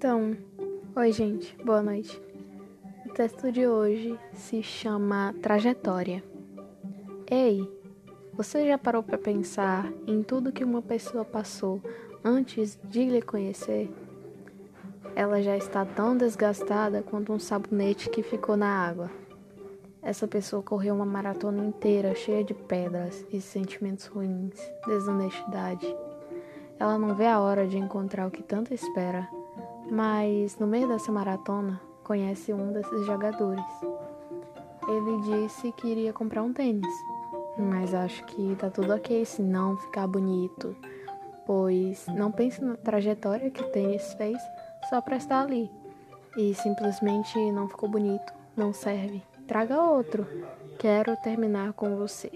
Então, oi gente, boa noite. O texto de hoje se chama Trajetória. Ei, você já parou para pensar em tudo que uma pessoa passou antes de lhe conhecer? Ela já está tão desgastada quanto um sabonete que ficou na água. Essa pessoa correu uma maratona inteira cheia de pedras e sentimentos ruins, desonestidade. Ela não vê a hora de encontrar o que tanto espera mas no meio dessa maratona conhece um desses jogadores. Ele disse que iria comprar um tênis, mas acho que tá tudo ok se não ficar bonito, pois não pense na trajetória que o tênis fez só para estar ali e simplesmente não ficou bonito, não serve. Traga outro. Quero terminar com você.